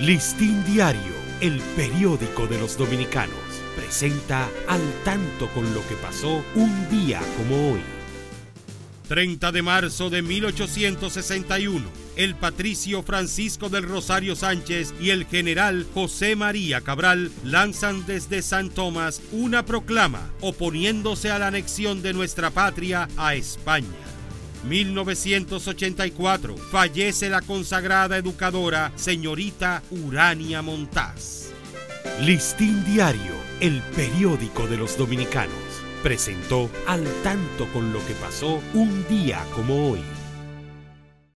Listín Diario, el periódico de los dominicanos, presenta al tanto con lo que pasó un día como hoy. 30 de marzo de 1861, el patricio Francisco del Rosario Sánchez y el general José María Cabral lanzan desde San Tomás una proclama oponiéndose a la anexión de nuestra patria a España. 1984 fallece la consagrada educadora señorita Urania Montaz. Listín Diario, el periódico de los dominicanos, presentó al tanto con lo que pasó un día como hoy.